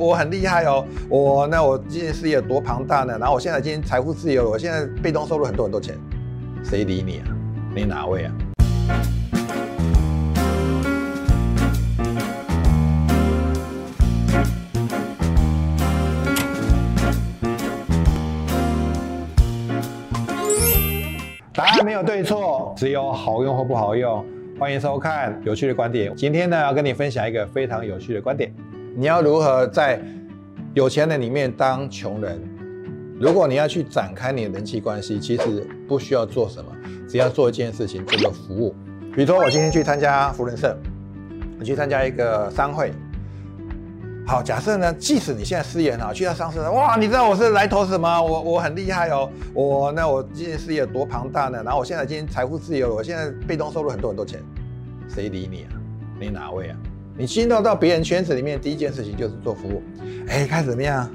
我很厉害哦，我那我今年事业有多庞大呢？然后我现在今天财富自由了，我现在被动收入很多很多钱，谁理你啊？你哪位啊？答案没有对错，只有好用或不好用。欢迎收看有趣的观点。今天呢，要跟你分享一个非常有趣的观点。你要如何在有钱人里面当穷人？如果你要去展开你的人际关系，其实不需要做什么，只要做一件事情，叫做服务。比如说，我今天去参加福人社，我去参加一个商会。好，假设呢，即使你现在事业很好，去到上市，哇，你知道我是来投什么？我我很厉害哦，我那我今天事业多庞大呢？然后我现在今天财富自由了，我现在被动收入很多很多钱，谁理你啊？你哪位啊？你进入到别人圈子里面，第一件事情就是做服务。哎，开始怎么样？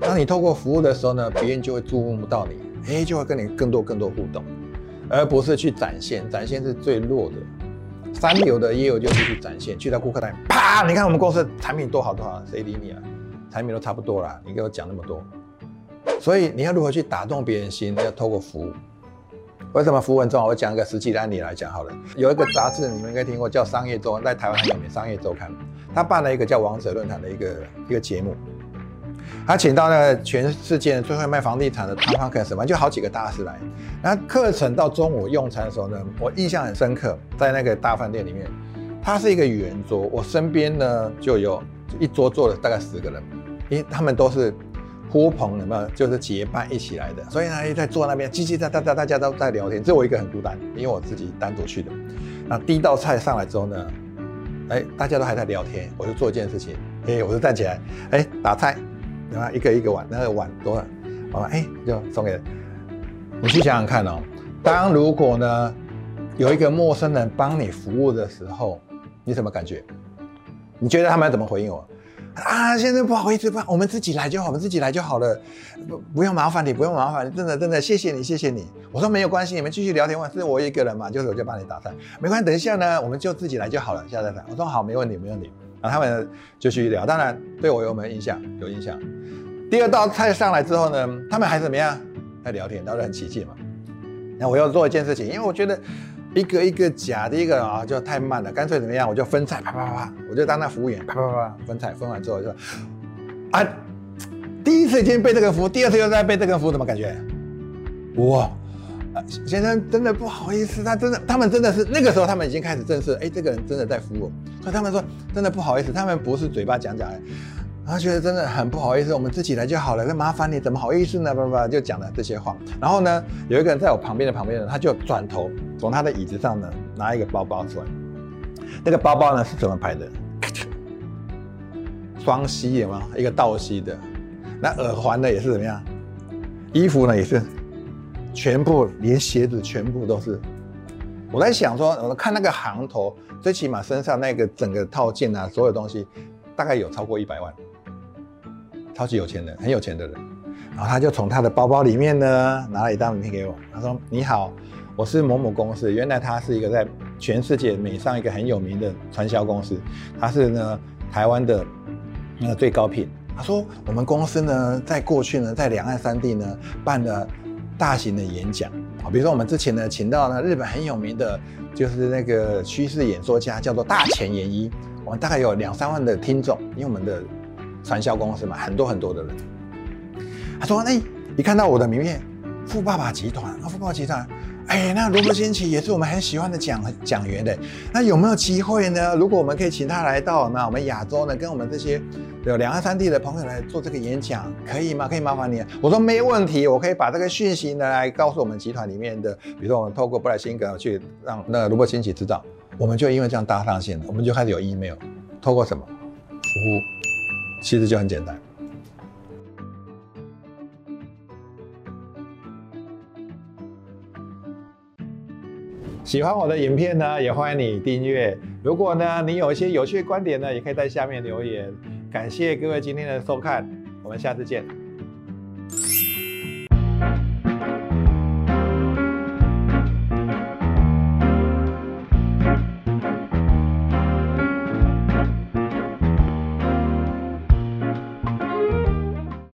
当你透过服务的时候呢，别人就会注目到你，哎，就会跟你更多更多互动，而不是去展现。展现是最弱的。三流的业务就是去展现，去到顾客台，啪！你看我们公司产品多好多好，谁理你啊？产品都差不多啦，你给我讲那么多。所以你要如何去打动别人心？要透过服务。为什么服务很重要？我讲一个实际的案例来讲好了。有一个杂志，你们应该听过，叫《商业周》，在台湾很有名，《商业周刊》。他办了一个叫“王者论坛”的一个一个节目，他请到那个全世界最会卖房地产的汤方克什么，就好几个大师来。那课程到中午用餐的时候呢，我印象很深刻，在那个大饭店里面，它是一个圆桌，我身边呢就有一桌坐了大概十个人，因为他们都是。呼朋有没有？就是结伴一起来的，所以呢，在坐那边，叽叽喳喳，大家都在聊天，只有我一个很孤单，因为我自己单独去的。那第一道菜上来之后呢，哎，大家都还在聊天，我就做一件事情，哎，我就站起来，哎，打菜，然后？一个一个碗，那个碗多了，完了，哎，就送给你。去想想看哦，当如果呢，有一个陌生人帮你服务的时候，你什么感觉？你觉得他们要怎么回应我？啊，现在不好意思，不，我们自己来就好，我们自己来就好了，不不用麻烦你，不用麻烦你，真的真的，谢谢你，谢谢你。我说没有关系，你们继续聊天嘛，是我一个人嘛，就是我就帮你打菜，没关系，等一下呢，我们就自己来就好了，下再谈。我说好，没问题，没问题。然后他们就继续聊，当然对我有没有印象？有印象。第二道菜上来之后呢，他们还怎么样？在聊天，聊得很起劲嘛。那我要做一件事情，因为我觉得。一个一个假的一个啊，就太慢了，干脆怎么样？我就分菜，啪啪啪，我就当那服务员，啪啪啪分菜，分完之后就，啊，第一次已经被这个服，第二次又在被这个服务，怎么感觉？哇，先生真的不好意思，他真的，他们真的是那个时候他们已经开始正式，哎，这个人真的在服务，所以他们说真的不好意思，他们不是嘴巴讲讲。他觉得真的很不好意思，我们自己来就好了，那麻烦你，怎么好意思呢？叭叭，就讲了这些话。然后呢，有一个人在我旁边的旁边呢，他就转头从他的椅子上呢拿一个包包出来。那个包包呢是怎么拍的？双膝有吗？一个倒吸的。那耳环呢也是怎么样？衣服呢也是，全部连鞋子全部都是。我在想说，我看那个行头，最起码身上那个整个套件啊，所有东西大概有超过一百万。超级有钱人，很有钱的人，然后他就从他的包包里面呢拿了一张名片给我，他说：“你好，我是某某公司。原来他是一个在全世界美上一个很有名的传销公司，他是呢台湾的那个最高品。他说我们公司呢在过去呢在两岸三地呢办了大型的演讲啊，比如说我们之前呢请到呢日本很有名的就是那个趋势演说家叫做大前研一，我们大概有两三万的听众，因为我们的。”传销公司嘛，很多很多的人。他说：“哎，你看到我的名片，富爸爸集团啊，富爸爸集团，哎，那罗伯新奇也是我们很喜欢的讲讲员的。那有没有机会呢？如果我们可以请他来到那我们亚洲呢，跟我们这些有两岸三地的朋友来做这个演讲，可以吗？可以麻烦你？我说没问题，我可以把这个讯息呢来告诉我们集团里面的，比如说我们透过布莱辛格去让那罗伯新奇知道，我们就因为这样搭上线了，我们就开始有 email，透过什么呼。”其实就很简单。喜欢我的影片呢，也欢迎你订阅。如果呢，你有一些有趣的观点呢，也可以在下面留言。感谢各位今天的收看，我们下次见。